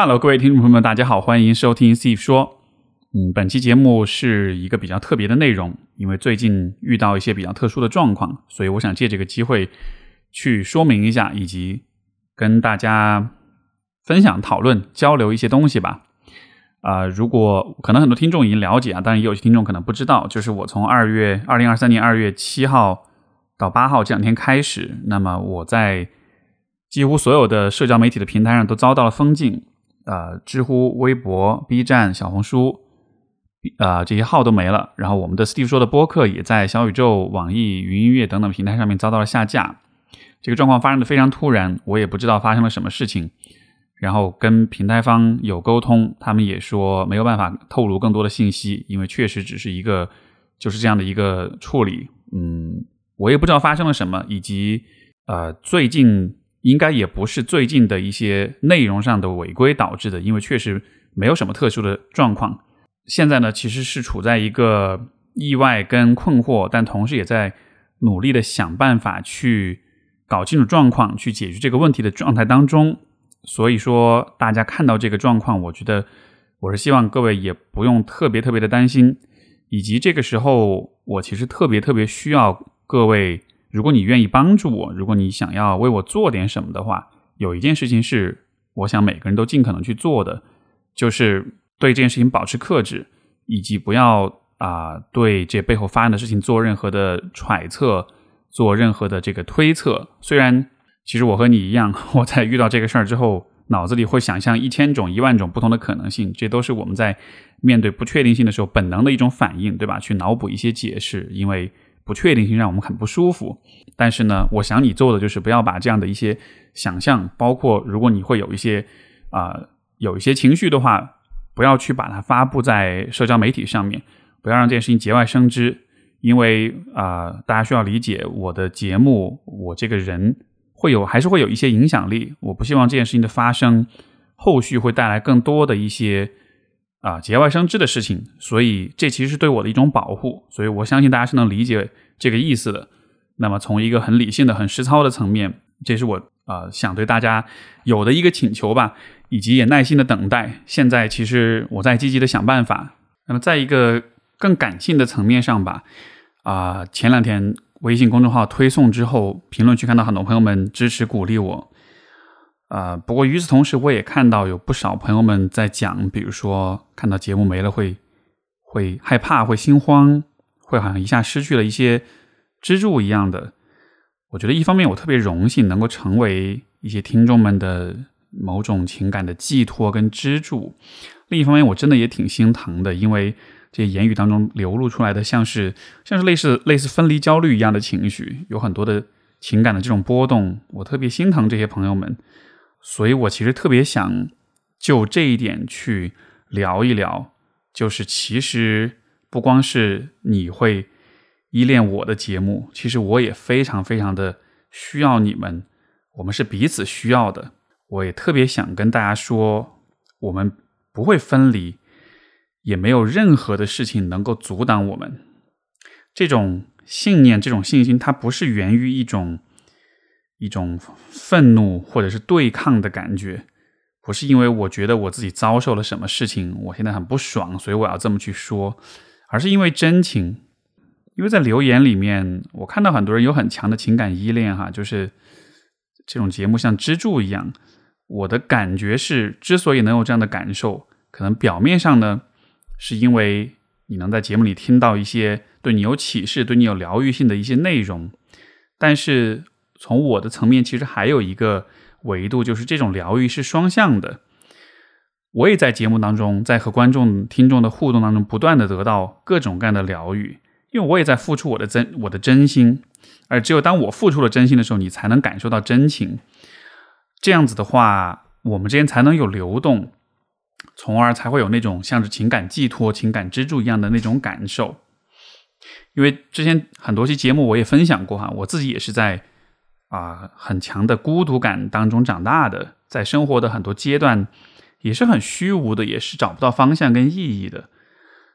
Hello，各位听众朋友们，大家好，欢迎收听 Steve 说。嗯，本期节目是一个比较特别的内容，因为最近遇到一些比较特殊的状况，所以我想借这个机会去说明一下，以及跟大家分享、讨论、交流一些东西吧。啊，如果可能很多听众已经了解啊，当然也有些听众可能不知道，就是我从二月二零二三年二月七号到八号这两天开始，那么我在几乎所有的社交媒体的平台上都遭到了封禁。呃，知乎、微博、B 站、小红书，啊，这些号都没了。然后我们的 Steve 说的播客也在小宇宙、网易云音乐等等平台上面遭到了下架。这个状况发生的非常突然，我也不知道发生了什么事情。然后跟平台方有沟通，他们也说没有办法透露更多的信息，因为确实只是一个就是这样的一个处理。嗯，我也不知道发生了什么，以及呃，最近。应该也不是最近的一些内容上的违规导致的，因为确实没有什么特殊的状况。现在呢，其实是处在一个意外跟困惑，但同时也在努力的想办法去搞清楚状况，去解决这个问题的状态当中。所以说，大家看到这个状况，我觉得我是希望各位也不用特别特别的担心，以及这个时候，我其实特别特别需要各位。如果你愿意帮助我，如果你想要为我做点什么的话，有一件事情是我想每个人都尽可能去做的，就是对这件事情保持克制，以及不要啊对这背后发生的事情做任何的揣测，做任何的这个推测。虽然其实我和你一样，我在遇到这个事儿之后，脑子里会想象一千种、一万种不同的可能性，这都是我们在面对不确定性的时候本能的一种反应，对吧？去脑补一些解释，因为。不确定性让我们很不舒服，但是呢，我想你做的就是不要把这样的一些想象，包括如果你会有一些啊有一些情绪的话，不要去把它发布在社交媒体上面，不要让这件事情节外生枝，因为啊，大家需要理解我的节目，我这个人会有还是会有一些影响力，我不希望这件事情的发生后续会带来更多的一些。啊，节外生枝的事情，所以这其实是对我的一种保护，所以我相信大家是能理解这个意思的。那么从一个很理性的、很实操的层面，这是我啊想对大家有的一个请求吧，以及也耐心的等待。现在其实我在积极的想办法。那么在一个更感性的层面上吧，啊，前两天微信公众号推送之后，评论区看到很多朋友们支持鼓励我。啊，不过与此同时，我也看到有不少朋友们在讲，比如说看到节目没了会会害怕、会心慌、会好像一下失去了一些支柱一样的。我觉得一方面我特别荣幸能够成为一些听众们的某种情感的寄托跟支柱，另一方面我真的也挺心疼的，因为这些言语当中流露出来的像是像是类似类似分离焦虑一样的情绪，有很多的情感的这种波动，我特别心疼这些朋友们。所以我其实特别想就这一点去聊一聊，就是其实不光是你会依恋我的节目，其实我也非常非常的需要你们，我们是彼此需要的。我也特别想跟大家说，我们不会分离，也没有任何的事情能够阻挡我们。这种信念，这种信心，它不是源于一种。一种愤怒或者是对抗的感觉，不是因为我觉得我自己遭受了什么事情，我现在很不爽，所以我要这么去说，而是因为真情。因为在留言里面，我看到很多人有很强的情感依恋，哈，就是这种节目像支柱一样。我的感觉是，之所以能有这样的感受，可能表面上呢，是因为你能在节目里听到一些对你有启示、对你有疗愈性的一些内容，但是。从我的层面，其实还有一个维度，就是这种疗愈是双向的。我也在节目当中，在和观众、听众的互动当中，不断的得到各种各样的疗愈，因为我也在付出我的真、我的真心。而只有当我付出了真心的时候，你才能感受到真情。这样子的话，我们之间才能有流动，从而才会有那种像是情感寄托、情感支柱一样的那种感受。因为之前很多期节目我也分享过哈，我自己也是在。啊，很强的孤独感当中长大的，在生活的很多阶段也是很虚无的，也是找不到方向跟意义的。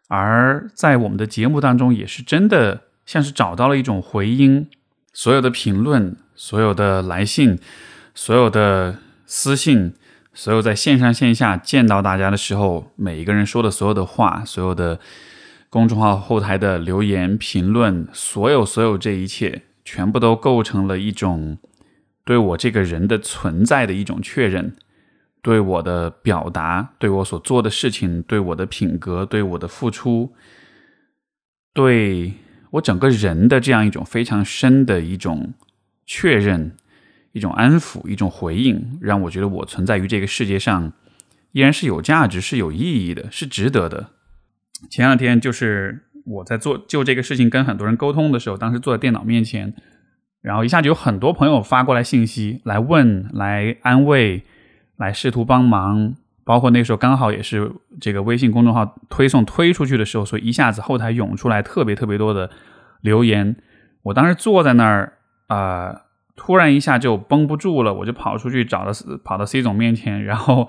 而在我们的节目当中，也是真的像是找到了一种回音。所有的评论、所有的来信、所有的私信、所有在线上线下见到大家的时候，每一个人说的所有的话，所有的公众号后台的留言评论，所有所有这一切，全部都构成了一种对我这个人的存在的一种确认，对我的表达，对我所做的事情，对我的品格，对我的付出，对我整个人的这样一种非常深的一种确认。一种安抚，一种回应，让我觉得我存在于这个世界上依然是有价值、是有意义的，是值得的。前两天就是我在做就这个事情跟很多人沟通的时候，当时坐在电脑面前，然后一下就有很多朋友发过来信息来问、来安慰、来试图帮忙，包括那时候刚好也是这个微信公众号推送推出去的时候，所以一下子后台涌出来特别特别多的留言。我当时坐在那儿啊。突然一下就绷不住了，我就跑出去找到跑到 C 总面前，然后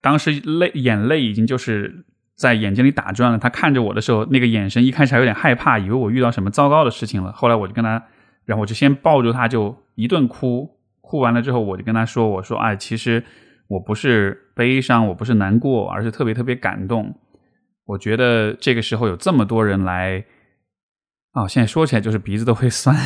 当时泪眼泪已经就是在眼睛里打转了。他看着我的时候，那个眼神一开始还有点害怕，以为我遇到什么糟糕的事情了。后来我就跟他，然后我就先抱住他，就一顿哭。哭完了之后，我就跟他说：“我说，哎，其实我不是悲伤，我不是难过，而是特别特别感动。我觉得这个时候有这么多人来，哦，现在说起来就是鼻子都会酸。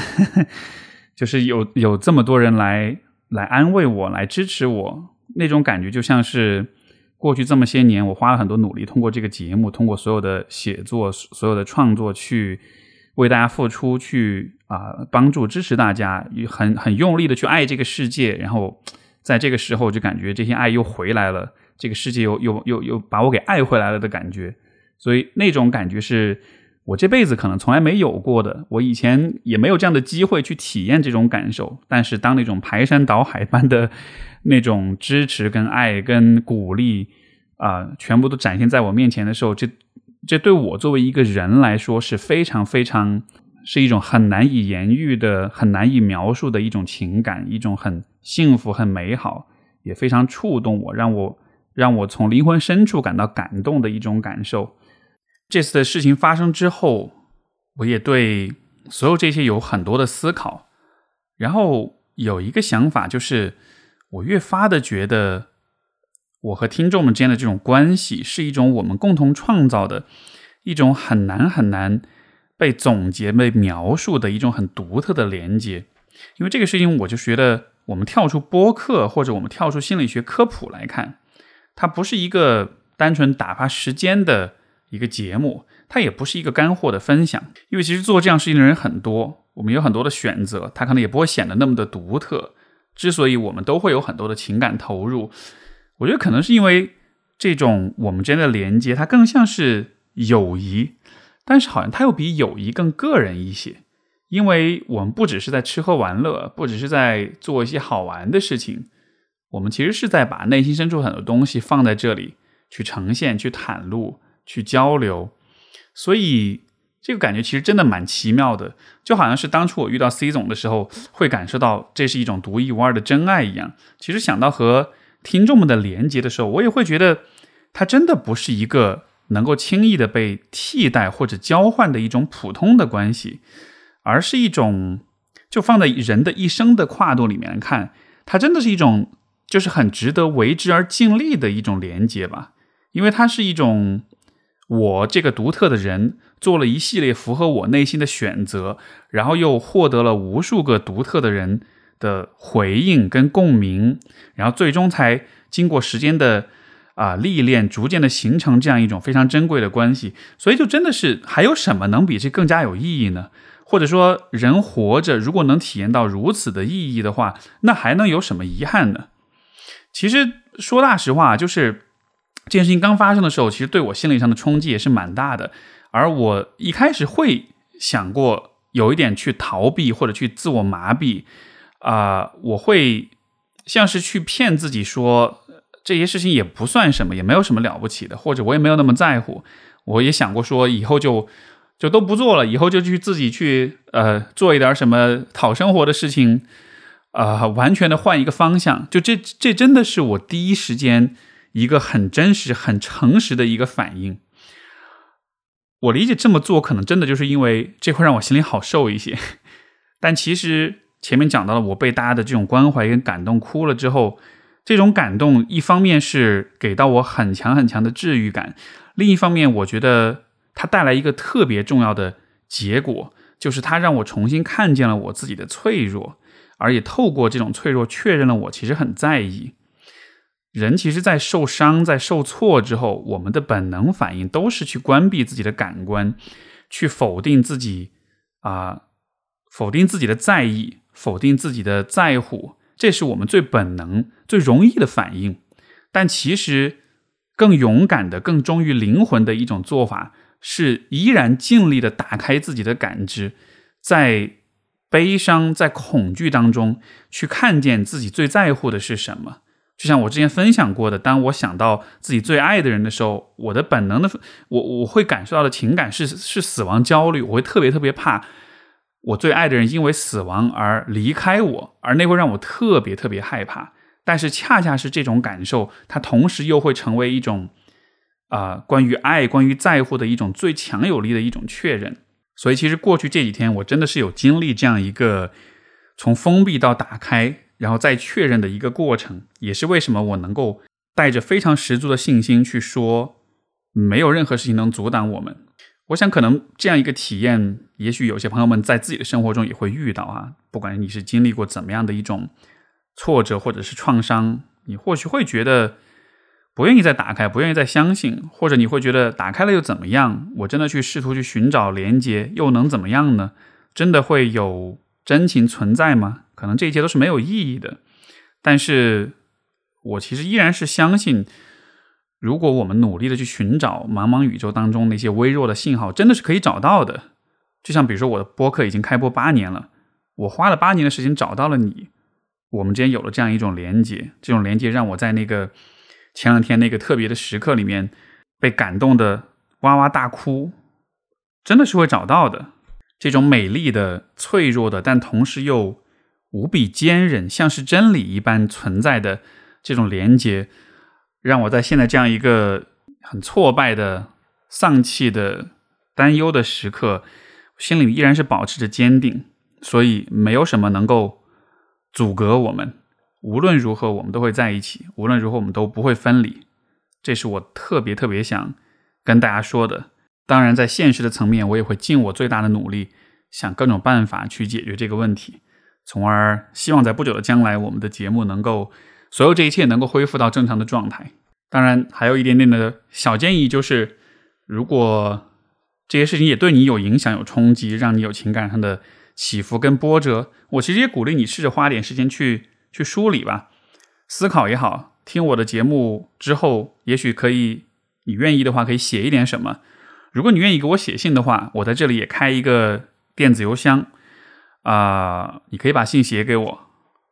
”就是有有这么多人来来安慰我，来支持我，那种感觉就像是过去这么些年，我花了很多努力，通过这个节目，通过所有的写作、所有的创作，去为大家付出，去啊帮助、支持大家，很很用力的去爱这个世界。然后在这个时候，就感觉这些爱又回来了，这个世界又又又又把我给爱回来了的感觉。所以那种感觉是。我这辈子可能从来没有过的，我以前也没有这样的机会去体验这种感受。但是当那种排山倒海般的那种支持、跟爱、跟鼓励啊，全部都展现在我面前的时候，这这对我作为一个人来说是非常非常是一种很难以言喻的、很难以描述的一种情感，一种很幸福、很美好，也非常触动我，让我让我从灵魂深处感到感动的一种感受。这次的事情发生之后，我也对所有这些有很多的思考，然后有一个想法，就是我越发的觉得，我和听众们之间的这种关系是一种我们共同创造的一种很难很难被总结、被描述的一种很独特的连接。因为这个事情，我就觉得，我们跳出播客或者我们跳出心理学科普来看，它不是一个单纯打发时间的。一个节目，它也不是一个干货的分享，因为其实做这样事情的人很多，我们有很多的选择，它可能也不会显得那么的独特。之所以我们都会有很多的情感投入，我觉得可能是因为这种我们之间的连接，它更像是友谊，但是好像它又比友谊更个人一些，因为我们不只是在吃喝玩乐，不只是在做一些好玩的事情，我们其实是在把内心深处很多东西放在这里去呈现、去袒露。去交流，所以这个感觉其实真的蛮奇妙的，就好像是当初我遇到 C 总的时候，会感受到这是一种独一无二的真爱一样。其实想到和听众们的连接的时候，我也会觉得它真的不是一个能够轻易的被替代或者交换的一种普通的关系，而是一种就放在人的一生的跨度里面看，它真的是一种就是很值得为之而尽力的一种连接吧，因为它是一种。我这个独特的人做了一系列符合我内心的选择，然后又获得了无数个独特的人的回应跟共鸣，然后最终才经过时间的啊历练，逐渐的形成这样一种非常珍贵的关系。所以，就真的是还有什么能比这更加有意义呢？或者说，人活着如果能体验到如此的意义的话，那还能有什么遗憾呢？其实说大实话，就是。这件事情刚发生的时候，其实对我心理上的冲击也是蛮大的。而我一开始会想过有一点去逃避或者去自我麻痹啊，我会像是去骗自己说这些事情也不算什么，也没有什么了不起的，或者我也没有那么在乎。我也想过说以后就就都不做了，以后就去自己去呃做一点什么讨生活的事情啊，完全的换一个方向。就这这真的是我第一时间。一个很真实、很诚实的一个反应。我理解这么做可能真的就是因为这会让我心里好受一些。但其实前面讲到了，我被大家的这种关怀跟感动哭了之后，这种感动，一方面是给到我很强很强的治愈感，另一方面，我觉得它带来一个特别重要的结果，就是它让我重新看见了我自己的脆弱，而也透过这种脆弱，确认了我其实很在意。人其实，在受伤、在受挫之后，我们的本能反应都是去关闭自己的感官，去否定自己啊，否定自己的在意，否定自己的在乎，这是我们最本能、最容易的反应。但其实，更勇敢的、更忠于灵魂的一种做法，是依然尽力的打开自己的感知，在悲伤、在恐惧当中，去看见自己最在乎的是什么。就像我之前分享过的，当我想到自己最爱的人的时候，我的本能的我我会感受到的情感是是死亡焦虑，我会特别特别怕我最爱的人因为死亡而离开我，而那会让我特别特别害怕。但是恰恰是这种感受，它同时又会成为一种啊关于爱、关于在乎的一种最强有力的一种确认。所以其实过去这几天，我真的是有经历这样一个从封闭到打开。然后再确认的一个过程，也是为什么我能够带着非常十足的信心去说，没有任何事情能阻挡我们。我想，可能这样一个体验，也许有些朋友们在自己的生活中也会遇到啊。不管你是经历过怎么样的一种挫折或者是创伤，你或许会觉得不愿意再打开，不愿意再相信，或者你会觉得打开了又怎么样？我真的去试图去寻找连接，又能怎么样呢？真的会有真情存在吗？可能这一切都是没有意义的，但是我其实依然是相信，如果我们努力的去寻找茫茫宇宙当中那些微弱的信号，真的是可以找到的。就像比如说我的播客已经开播八年了，我花了八年的时间找到了你，我们之间有了这样一种连接，这种连接让我在那个前两天那个特别的时刻里面被感动的哇哇大哭，真的是会找到的。这种美丽的、脆弱的，但同时又无比坚韧，像是真理一般存在的这种连接，让我在现在这样一个很挫败的、丧气的、担忧的时刻，心里依然是保持着坚定。所以，没有什么能够阻隔我们。无论如何，我们都会在一起；无论如何，我们都不会分离。这是我特别特别想跟大家说的。当然，在现实的层面，我也会尽我最大的努力，想各种办法去解决这个问题。从而希望在不久的将来，我们的节目能够所有这一切能够恢复到正常的状态。当然，还有一点点的小建议，就是如果这些事情也对你有影响、有冲击，让你有情感上的起伏跟波折，我其实也鼓励你试着花点时间去去梳理吧，思考也好。听我的节目之后，也许可以，你愿意的话，可以写一点什么。如果你愿意给我写信的话，我在这里也开一个电子邮箱。啊，你可以把信写给我，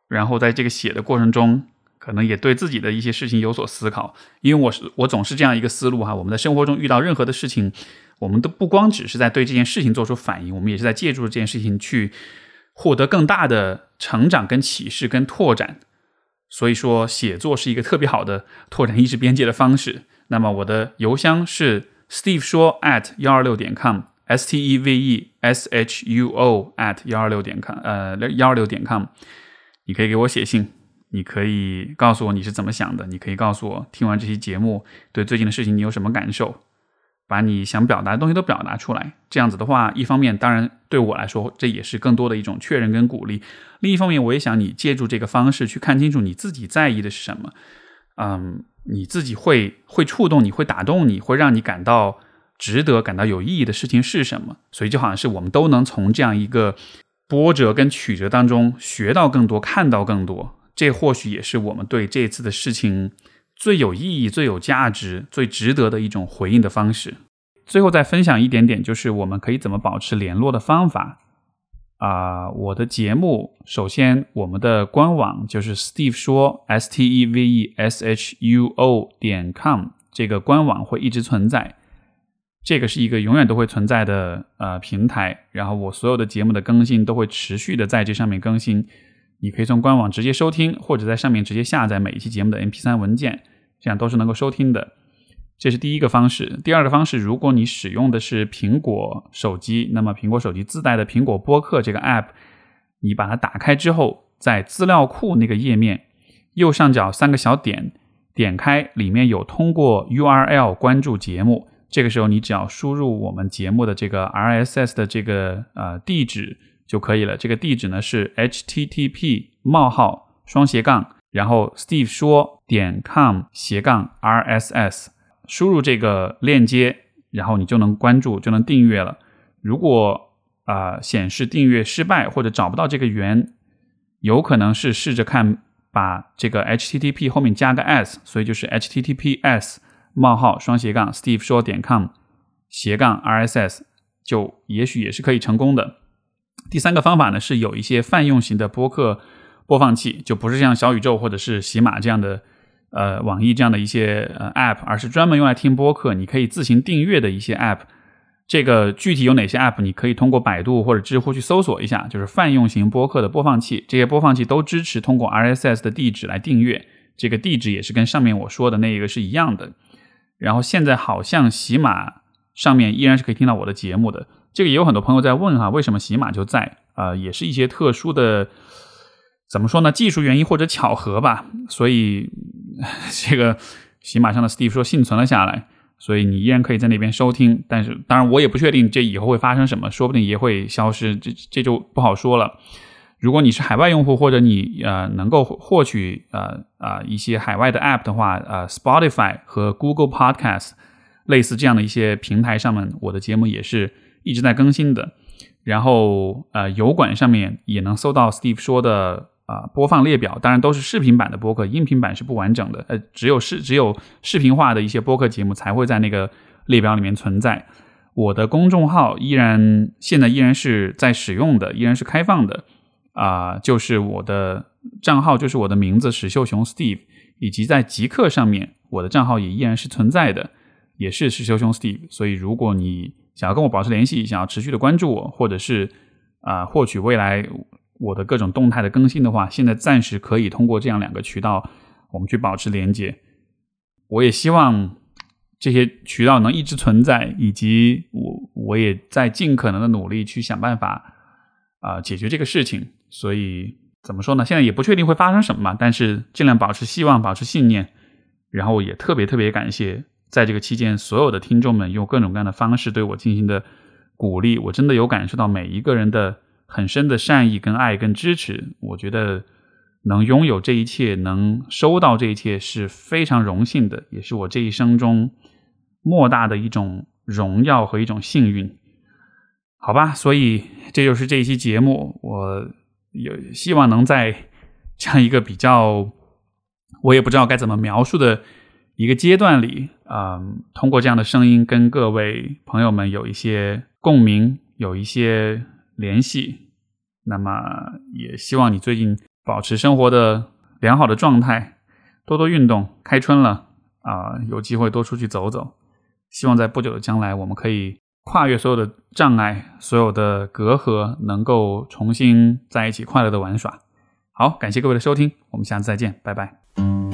然后在这个写的过程中，可能也对自己的一些事情有所思考。因为我是我总是这样一个思路哈，我们在生活中遇到任何的事情，我们都不光只是在对这件事情做出反应，我们也是在借助这件事情去获得更大的成长、跟启示、跟拓展。所以说，写作是一个特别好的拓展意识边界的方式。那么我的邮箱是 steve 说 at 幺二六点 com。S t e v e s h u o at 幺二六点 com，呃，幺二六点 com，你可以给我写信，你可以告诉我你是怎么想的，你可以告诉我听完这期节目对最近的事情你有什么感受，把你想表达的东西都表达出来。这样子的话，一方面当然对我来说这也是更多的一种确认跟鼓励，另一方面我也想你借助这个方式去看清楚你自己在意的是什么，嗯，你自己会会触动你会打动你会让你感到。值得感到有意义的事情是什么？所以就好像是我们都能从这样一个波折跟曲折当中学到更多，看到更多。这或许也是我们对这次的事情最有意义、最有价值、最值得的一种回应的方式。最后再分享一点点，就是我们可以怎么保持联络的方法啊？我的节目首先，我们的官网就是 Steve 说 S T E V E S H U O 点 com，这个官网会一直存在。这个是一个永远都会存在的呃平台，然后我所有的节目的更新都会持续的在这上面更新。你可以从官网直接收听，或者在上面直接下载每一期节目的 MP3 文件，这样都是能够收听的。这是第一个方式。第二个方式，如果你使用的是苹果手机，那么苹果手机自带的苹果播客这个 App，你把它打开之后，在资料库那个页面右上角三个小点，点开里面有通过 URL 关注节目。这个时候你只要输入我们节目的这个 RSS 的这个呃地址就可以了。这个地址呢是 http 冒号双斜杠，然后 Steve 说点 com 斜杠 RSS，输入这个链接，然后你就能关注，就能订阅了。如果啊显示订阅失败或者找不到这个源，有可能是试着看把这个 http 后面加个 s，所以就是 https 冒号双斜杠 Steve 说点 com 斜杠 RSS，就也许也是可以成功的。第三个方法呢是有一些泛用型的播客播放器，就不是像小宇宙或者是喜马这样的呃网易这样的一些呃 app，而是专门用来听播客，你可以自行订阅的一些 app。这个具体有哪些 App？你可以通过百度或者知乎去搜索一下，就是泛用型播客的播放器。这些播放器都支持通过 RSS 的地址来订阅，这个地址也是跟上面我说的那一个是一样的。然后现在好像喜马上面依然是可以听到我的节目的。这个也有很多朋友在问哈，为什么喜马就在？啊，也是一些特殊的，怎么说呢？技术原因或者巧合吧。所以 这个喜马上的 Steve 说幸存了下来。所以你依然可以在那边收听，但是当然我也不确定这以后会发生什么，说不定也会消失，这这就不好说了。如果你是海外用户，或者你呃能够获取呃啊一些海外的 App 的话，呃，Spotify 和 Google Podcast 类似这样的一些平台上面，我的节目也是一直在更新的。然后呃，油管上面也能搜到 Steve 说的。啊，播放列表当然都是视频版的播客，音频版是不完整的。呃，只有视只有视频化的一些播客节目才会在那个列表里面存在。我的公众号依然现在依然是在使用的，依然是开放的。啊，就是我的账号就是我的名字史秀雄 Steve，以及在极客上面我的账号也依然是存在的，也是史秀雄 Steve。所以如果你想要跟我保持联系，想要持续的关注我，或者是啊获取未来。我的各种动态的更新的话，现在暂时可以通过这样两个渠道，我们去保持连接。我也希望这些渠道能一直存在，以及我我也在尽可能的努力去想办法啊解决这个事情。所以怎么说呢？现在也不确定会发生什么嘛，但是尽量保持希望，保持信念。然后也特别特别感谢在这个期间所有的听众们用各种各样的方式对我进行的鼓励，我真的有感受到每一个人的。很深的善意、跟爱、跟支持，我觉得能拥有这一切，能收到这一切是非常荣幸的，也是我这一生中莫大的一种荣耀和一种幸运。好吧，所以这就是这一期节目，我有希望能在这样一个比较我也不知道该怎么描述的一个阶段里，嗯，通过这样的声音跟各位朋友们有一些共鸣，有一些。联系，那么也希望你最近保持生活的良好的状态，多多运动。开春了啊，有机会多出去走走。希望在不久的将来，我们可以跨越所有的障碍、所有的隔阂，能够重新在一起快乐的玩耍。好，感谢各位的收听，我们下次再见，拜拜。